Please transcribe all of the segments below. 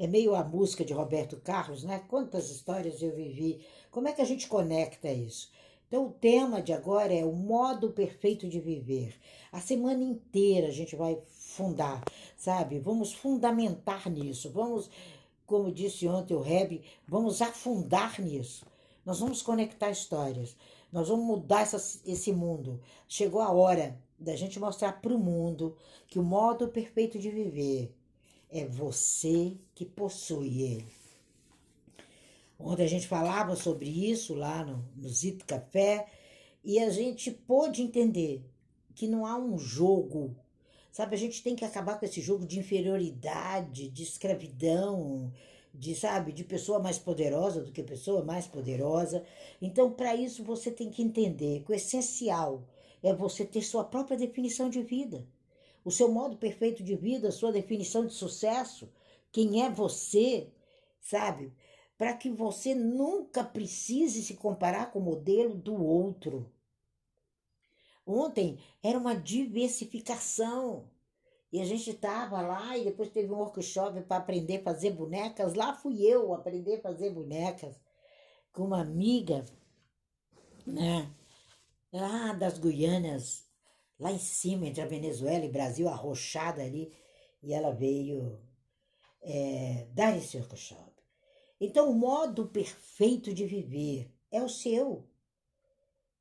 é meio a música de Roberto Carlos, né? Quantas histórias eu vivi. Como é que a gente conecta isso? Então, o tema de agora é o modo perfeito de viver. A semana inteira a gente vai fundar, sabe? Vamos fundamentar nisso. Vamos, como disse ontem o Reb, vamos afundar nisso. Nós vamos conectar histórias. Nós vamos mudar essa, esse mundo. Chegou a hora da gente mostrar para o mundo que o modo perfeito de viver é você que possui ele. Ontem a gente falava sobre isso lá no, no Zito Café e a gente pôde entender que não há um jogo, sabe? A gente tem que acabar com esse jogo de inferioridade, de escravidão, de sabe, de pessoa mais poderosa do que pessoa mais poderosa. Então, para isso você tem que entender que o essencial é você ter sua própria definição de vida, o seu modo perfeito de vida, a sua definição de sucesso, quem é você, sabe? Para que você nunca precise se comparar com o modelo do outro. Ontem era uma diversificação. E a gente estava lá e depois teve um workshop para aprender a fazer bonecas. Lá fui eu aprender a fazer bonecas com uma amiga, né? Lá das Guianas, lá em cima, entre a Venezuela e Brasil, arrochada ali. E ela veio é, dar esse workshop. Então, o modo perfeito de viver é o seu.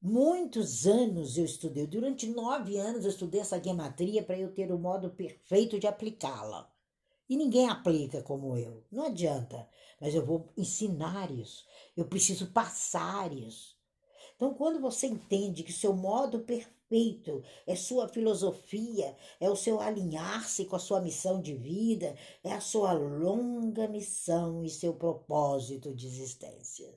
Muitos anos eu estudei, durante nove anos eu estudei essa gematria para eu ter o modo perfeito de aplicá-la. E ninguém aplica como eu. Não adianta. Mas eu vou ensinar isso. Eu preciso passar isso. Então, quando você entende que seu modo perfeito é sua filosofia, é o seu alinhar-se com a sua missão de vida, é a sua longa missão e seu propósito de existência.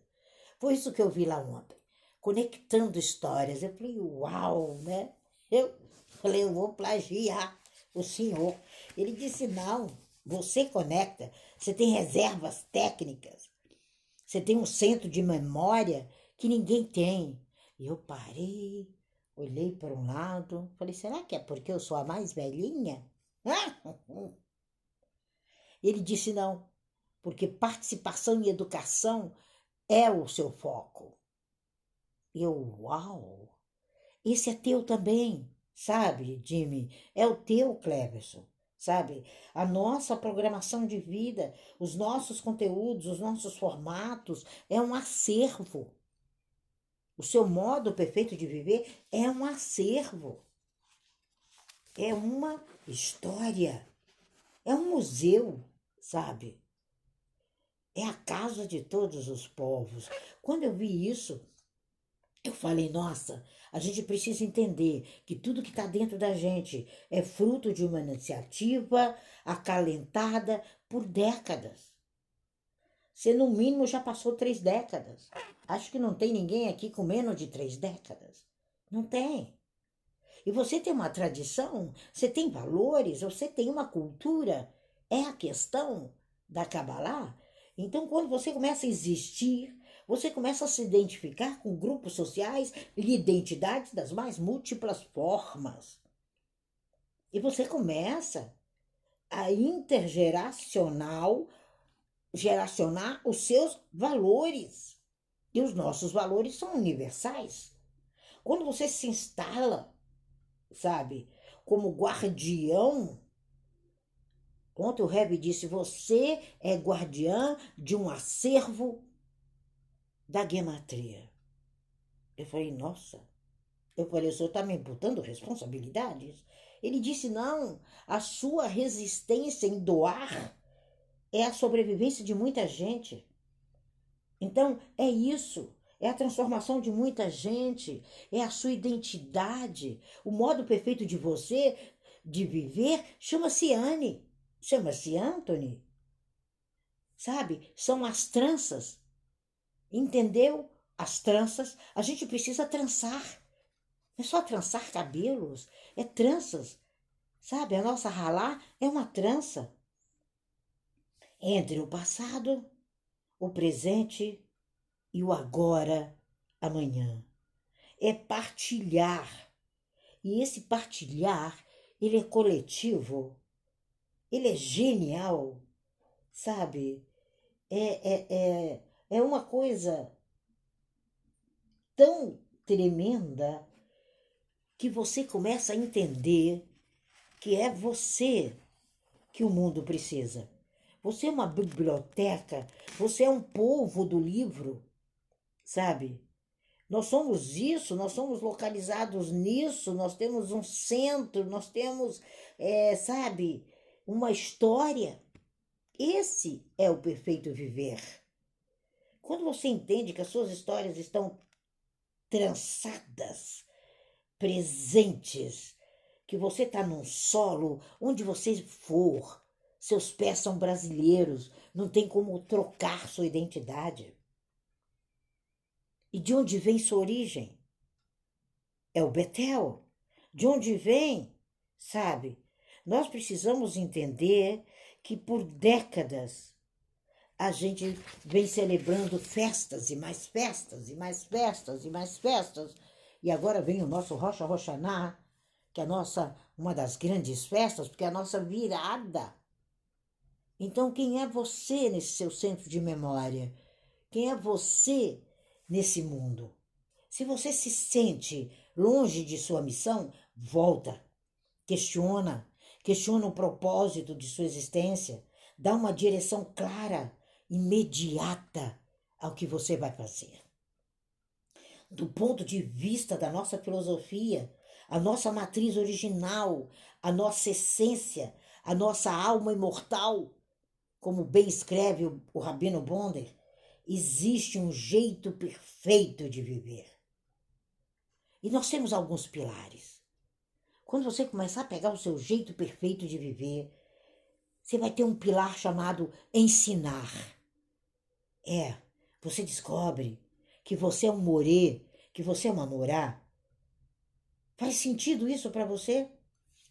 Foi isso que eu vi lá ontem conectando histórias. Eu falei, uau, né? Eu falei, eu vou plagiar o senhor. Ele disse, não, você conecta, você tem reservas técnicas, você tem um centro de memória que ninguém tem. E eu parei, olhei para um lado, falei, será que é porque eu sou a mais velhinha? Ele disse, não, porque participação e educação é o seu foco. Eu, uau! Esse é teu também, sabe, Jimmy? É o teu, Cleverson, sabe? A nossa programação de vida, os nossos conteúdos, os nossos formatos, é um acervo. O seu modo perfeito de viver é um acervo. É uma história. É um museu, sabe? É a casa de todos os povos. Quando eu vi isso, eu falei, nossa, a gente precisa entender que tudo que está dentro da gente é fruto de uma iniciativa acalentada por décadas. Você, no mínimo, já passou três décadas. Acho que não tem ninguém aqui com menos de três décadas. Não tem. E você tem uma tradição, você tem valores, você tem uma cultura. É a questão da Kabbalah. Então, quando você começa a existir, você começa a se identificar com grupos sociais e identidades das mais múltiplas formas. E você começa a intergeracional geracionar os seus valores. E os nossos valores são universais. Quando você se instala, sabe, como guardião, ontem o Reb disse, você é guardiã de um acervo da gematria. Eu falei, nossa. Eu falei, o senhor está me imputando responsabilidades? Ele disse, não, a sua resistência em doar é a sobrevivência de muita gente. Então, é isso. É a transformação de muita gente, é a sua identidade. O modo perfeito de você de viver chama-se Anne, chama-se Anthony. Sabe? São as tranças Entendeu? As tranças, a gente precisa trançar. Não é só trançar cabelos, é tranças. Sabe, a nossa ralá é uma trança. Entre o passado, o presente e o agora, amanhã. É partilhar. E esse partilhar, ele é coletivo. Ele é genial. sabe? É, é, é, é uma coisa tão tremenda que você começa a entender que é você que o mundo precisa. Você é uma biblioteca, você é um povo do livro, sabe? Nós somos isso, nós somos localizados nisso, nós temos um centro, nós temos, é, sabe, uma história. Esse é o perfeito viver. Quando você entende que as suas histórias estão trançadas, presentes, que você está num solo onde você for, seus pés são brasileiros, não tem como trocar sua identidade. E de onde vem sua origem? É o Betel. De onde vem? Sabe? Nós precisamos entender que por décadas a gente vem celebrando festas e mais festas e mais festas e mais festas. E agora vem o nosso Rocha Roxaná, que é a nossa uma das grandes festas, porque é a nossa virada. Então, quem é você nesse seu centro de memória? Quem é você nesse mundo? Se você se sente longe de sua missão, volta. Questiona, questiona o propósito de sua existência, dá uma direção clara, imediata ao que você vai fazer. Do ponto de vista da nossa filosofia, a nossa matriz original, a nossa essência, a nossa alma imortal, como bem escreve o, o Rabino Bonder, existe um jeito perfeito de viver. E nós temos alguns pilares. Quando você começar a pegar o seu jeito perfeito de viver, você vai ter um pilar chamado ensinar. É, você descobre que você é um morê, que você é uma morá. Faz sentido isso para você?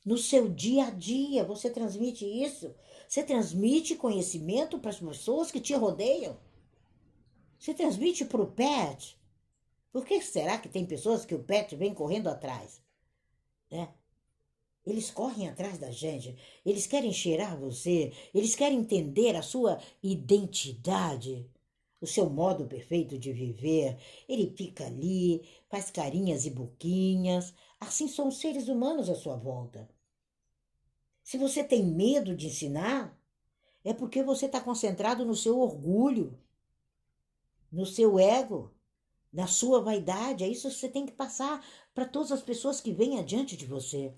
No seu dia a dia, você transmite isso? Você transmite conhecimento para as pessoas que te rodeiam? Você transmite para o pet? Por que será que tem pessoas que o pet vem correndo atrás? Né? Eles correm atrás da gente, eles querem cheirar você, eles querem entender a sua identidade, o seu modo perfeito de viver. Ele fica ali, faz carinhas e boquinhas. Assim são os seres humanos à sua volta. Se você tem medo de ensinar, é porque você está concentrado no seu orgulho, no seu ego, na sua vaidade. É isso que você tem que passar para todas as pessoas que vêm adiante de você.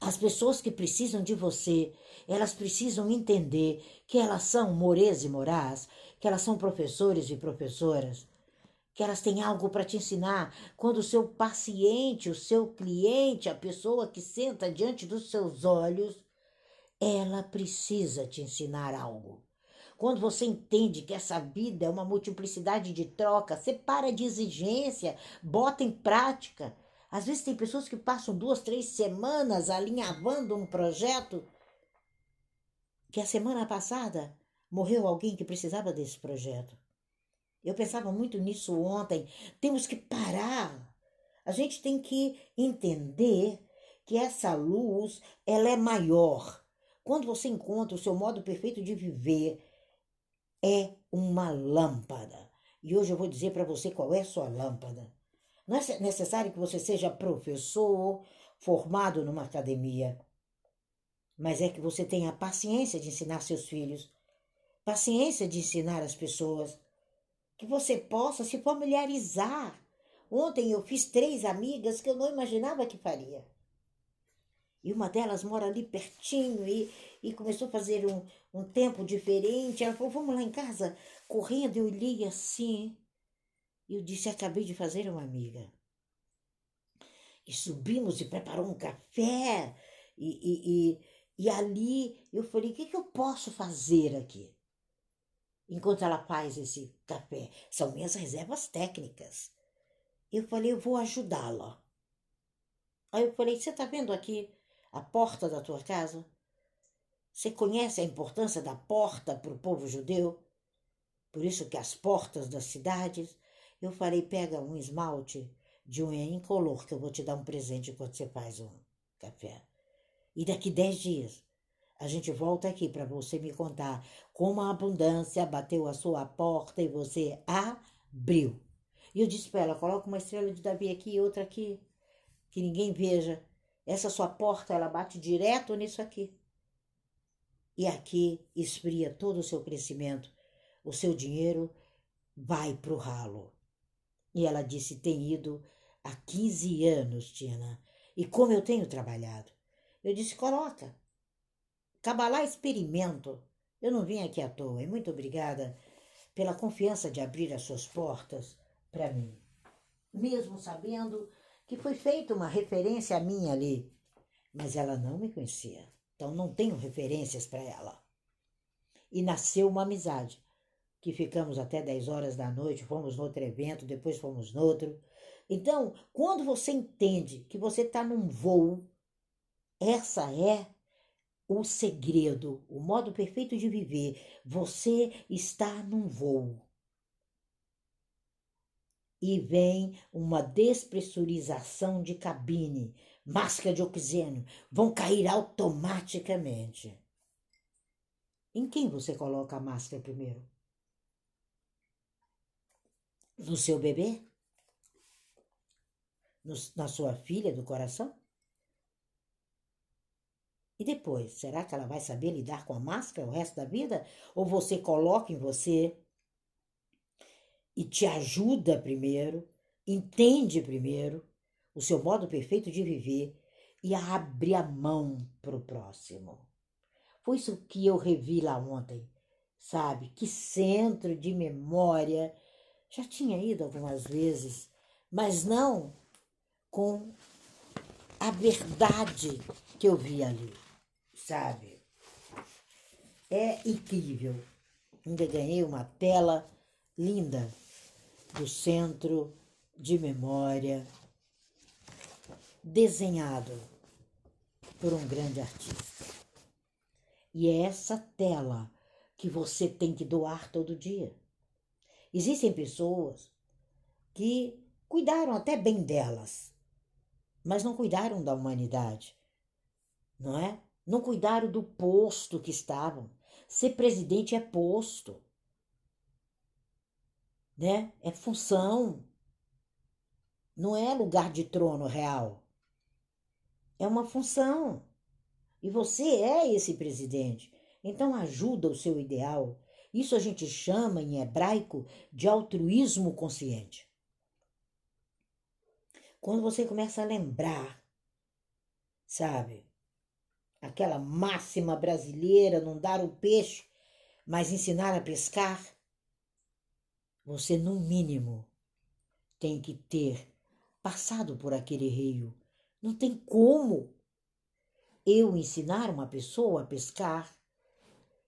As pessoas que precisam de você, elas precisam entender que elas são morês e morás, que elas são professores e professoras, que elas têm algo para te ensinar. Quando o seu paciente, o seu cliente, a pessoa que senta diante dos seus olhos, ela precisa te ensinar algo. Quando você entende que essa vida é uma multiplicidade de troca, você para de exigência, bota em prática. Às vezes tem pessoas que passam duas, três semanas alinhavando um projeto que a semana passada morreu alguém que precisava desse projeto. Eu pensava muito nisso ontem. Temos que parar. A gente tem que entender que essa luz ela é maior. Quando você encontra o seu modo perfeito de viver, é uma lâmpada. E hoje eu vou dizer para você qual é a sua lâmpada. Não é necessário que você seja professor, formado numa academia, mas é que você tenha a paciência de ensinar seus filhos, paciência de ensinar as pessoas, que você possa se familiarizar. Ontem eu fiz três amigas que eu não imaginava que faria. E uma delas mora ali pertinho e, e começou a fazer um, um tempo diferente. Ela falou: Vamos lá em casa, correndo. Eu olhei assim. Eu disse: Acabei de fazer uma amiga. E subimos e preparou um café. E, e, e, e ali eu falei: O que, que eu posso fazer aqui? Enquanto ela faz esse café, são minhas reservas técnicas. Eu falei: Eu vou ajudá-la. Aí eu falei: Você está vendo aqui a porta da tua casa? Você conhece a importância da porta para o povo judeu? Por isso que as portas das cidades eu falei, pega um esmalte de unha incolor que eu vou te dar um presente quando você faz um café. E daqui dez dias a gente volta aqui para você me contar como a abundância bateu a sua porta e você abriu. E eu disse para ela: coloca uma estrela de Davi aqui e outra aqui, que ninguém veja. Essa sua porta, ela bate direto nisso aqui. E aqui esfria todo o seu crescimento. O seu dinheiro vai para o ralo. E ela disse: tem ido há 15 anos, Tina. E como eu tenho trabalhado. Eu disse: coloca. Cabalá experimento. Eu não vim aqui à toa. E muito obrigada pela confiança de abrir as suas portas para mim. Mesmo sabendo que foi feita uma referência a mim ali. Mas ela não me conhecia. Então não tenho referências para ela. E nasceu uma amizade que ficamos até 10 horas da noite, fomos outro evento, depois fomos outro. Então, quando você entende que você está num voo, essa é o segredo, o modo perfeito de viver. Você está num voo. E vem uma despressurização de cabine, máscara de oxigênio, vão cair automaticamente. Em quem você coloca a máscara primeiro? no seu bebê? No, na sua filha do coração? E depois, será que ela vai saber lidar com a máscara o resto da vida? Ou você coloca em você e te ajuda primeiro, entende primeiro o seu modo perfeito de viver e abre a mão para o próximo? Foi isso que eu revi lá ontem, sabe? Que centro de memória já tinha ido algumas vezes, mas não com a verdade que eu vi ali, sabe? É incrível. Ainda ganhei uma tela linda do centro de memória, desenhado por um grande artista. E é essa tela que você tem que doar todo dia. Existem pessoas que cuidaram até bem delas, mas não cuidaram da humanidade, não é? Não cuidaram do posto que estavam. Ser presidente é posto, né? É função. Não é lugar de trono real. É uma função. E você é esse presidente. Então ajuda o seu ideal, isso a gente chama em hebraico de altruísmo consciente. Quando você começa a lembrar, sabe, aquela máxima brasileira, não dar o peixe, mas ensinar a pescar, você, no mínimo, tem que ter passado por aquele rio. Não tem como eu ensinar uma pessoa a pescar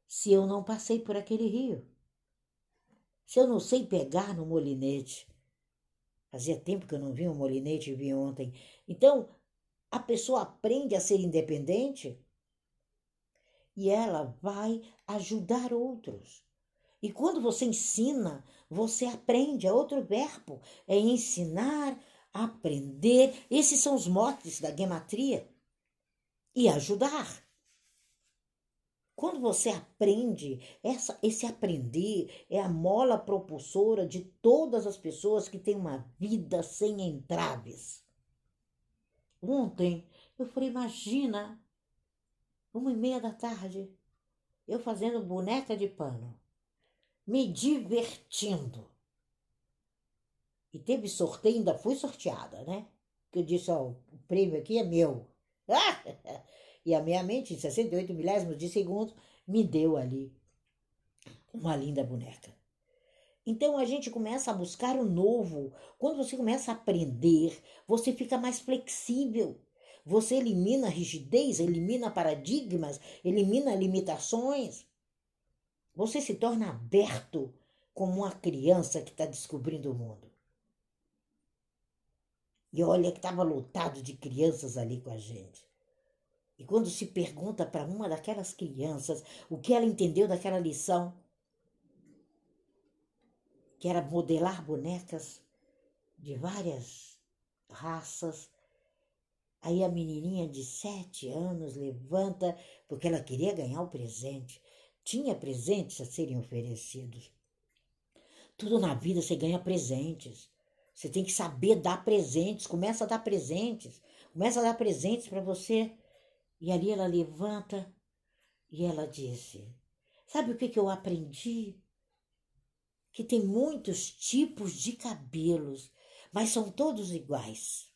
se eu não passei por aquele rio? Se eu não sei pegar no molinete? Fazia tempo que eu não vi um molinete e vi ontem. Então, a pessoa aprende a ser independente e ela vai ajudar outros. E quando você ensina, você aprende. É outro verbo. É ensinar, aprender. Esses são os motes da gematria. E ajudar. Quando você aprende, essa, esse aprender é a mola propulsora de todas as pessoas que têm uma vida sem entraves. Ontem eu falei, imagina, uma e meia da tarde, eu fazendo boneca de pano, me divertindo. E teve sorteio, ainda fui sorteada, né? Que eu disse, ó, o prêmio aqui é meu. E a minha mente, em 68 milésimos de segundo, me deu ali uma linda boneca. Então a gente começa a buscar o novo. Quando você começa a aprender, você fica mais flexível. Você elimina rigidez, elimina paradigmas, elimina limitações. Você se torna aberto como uma criança que está descobrindo o mundo. E olha que estava lotado de crianças ali com a gente. E quando se pergunta para uma daquelas crianças o que ela entendeu daquela lição, que era modelar bonecas de várias raças, Aí a menininha de sete anos levanta porque ela queria ganhar o presente. Tinha presentes a serem oferecidos. Tudo na vida você ganha presentes. Você tem que saber dar presentes. Começa a dar presentes. Começa a dar presentes para você. E ali ela levanta e ela disse: Sabe o que, que eu aprendi? Que tem muitos tipos de cabelos, mas são todos iguais.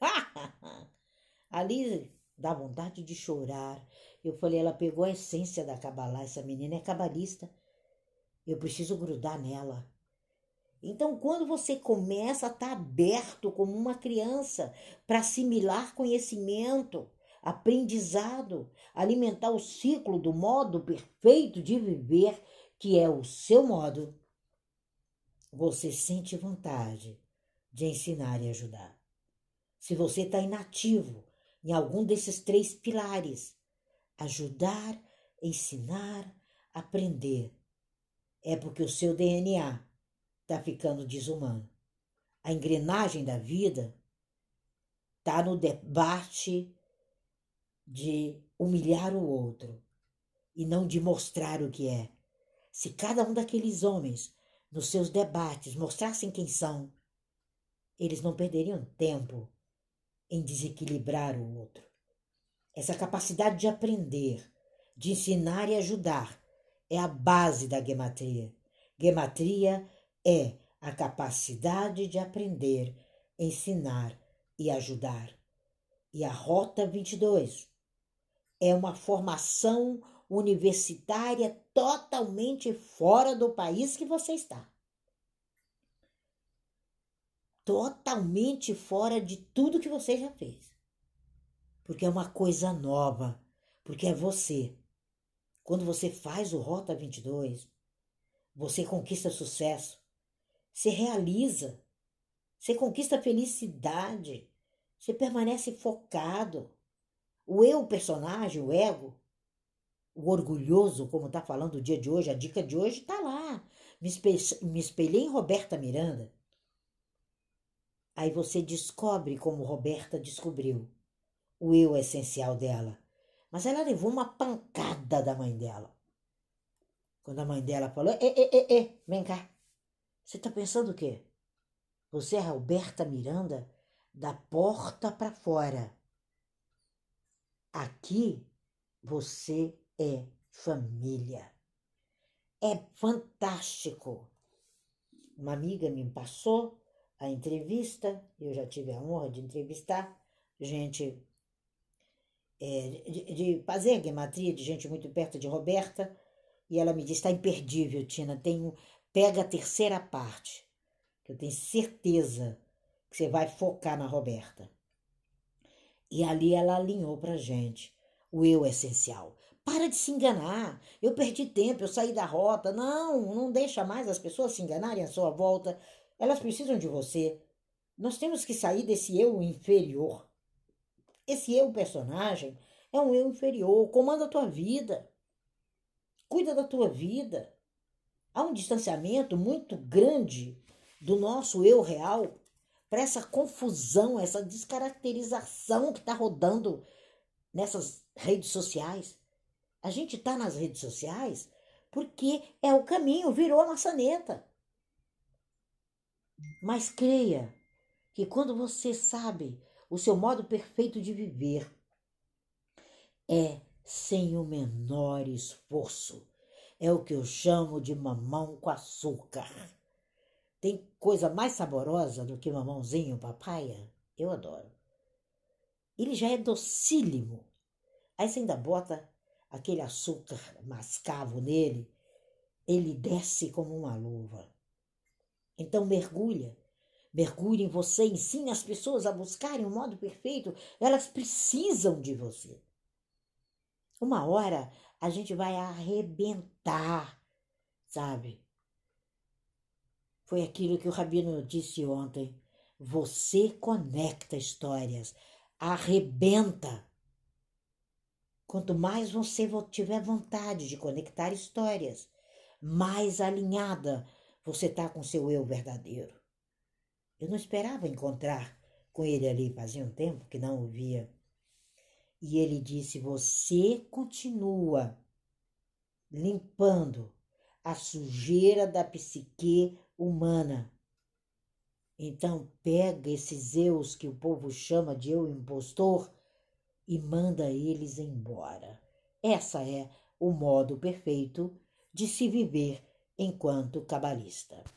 ali dá vontade de chorar. Eu falei, ela pegou a essência da Kabbalah. Essa menina é cabalista. Eu preciso grudar nela. Então, quando você começa a estar tá aberto como uma criança para assimilar conhecimento, aprendizado, alimentar o ciclo do modo perfeito de viver, que é o seu modo, você sente vontade de ensinar e ajudar. Se você está inativo em algum desses três pilares, ajudar, ensinar, aprender, é porque o seu DNA está ficando desumano. A engrenagem da vida está no debate de humilhar o outro e não de mostrar o que é. Se cada um daqueles homens, nos seus debates, mostrassem quem são, eles não perderiam tempo em desequilibrar o outro. Essa capacidade de aprender, de ensinar e ajudar é a base da gematria. Gematria é a capacidade de aprender, ensinar e ajudar. E a Rota 22 é uma formação universitária totalmente fora do país que você está. Totalmente fora de tudo que você já fez. Porque é uma coisa nova, porque é você. Quando você faz o Rota 22, você conquista sucesso, se realiza, você conquista felicidade, você permanece focado. O eu personagem, o ego, o orgulhoso, como está falando o dia de hoje, a dica de hoje está lá. Me, me espelhei em Roberta Miranda. Aí você descobre como Roberta descobriu o eu essencial dela. Mas ela levou uma pancada da mãe dela. Quando a mãe dela falou: Ê, ê, ê, ê, vem cá. Você está pensando o quê? Você é Roberta Miranda da porta para fora. Aqui você é família. É fantástico. Uma amiga me passou a entrevista, eu já tive a honra de entrevistar gente, é, de, de fazer gematria de gente muito perto de Roberta, e ela me disse: está imperdível, Tina, tem, pega a terceira parte, que eu tenho certeza que você vai focar na Roberta. E ali ela alinhou pra gente o eu essencial. Para de se enganar. Eu perdi tempo, eu saí da rota. Não, não deixa mais as pessoas se enganarem à sua volta. Elas precisam de você. Nós temos que sair desse eu inferior. Esse eu personagem é um eu inferior. Comanda a tua vida. Cuida da tua vida. Há um distanciamento muito grande do nosso eu real para essa confusão, essa descaracterização que está rodando nessas redes sociais. A gente está nas redes sociais porque é o caminho, virou a maçaneta. Mas creia que quando você sabe o seu modo perfeito de viver, é sem o menor esforço. É o que eu chamo de mamão com açúcar. Tem coisa mais saborosa do que mamãozinho papaya? Eu adoro. Ele já é docílimo. Aí você ainda bota aquele açúcar mascavo nele, ele desce como uma luva. Então mergulha, mergulha em você, ensina as pessoas a buscarem o modo perfeito, elas precisam de você. Uma hora a gente vai arrebentar, sabe? Foi aquilo que o Rabino disse ontem. Você conecta histórias, arrebenta. Quanto mais você tiver vontade de conectar histórias, mais alinhada você está com seu eu verdadeiro. Eu não esperava encontrar com ele ali, fazia um tempo que não o via. E ele disse: Você continua limpando a sujeira da psique humana. Então pega esses eus que o povo chama de eu impostor e manda eles embora. Essa é o modo perfeito de se viver enquanto cabalista.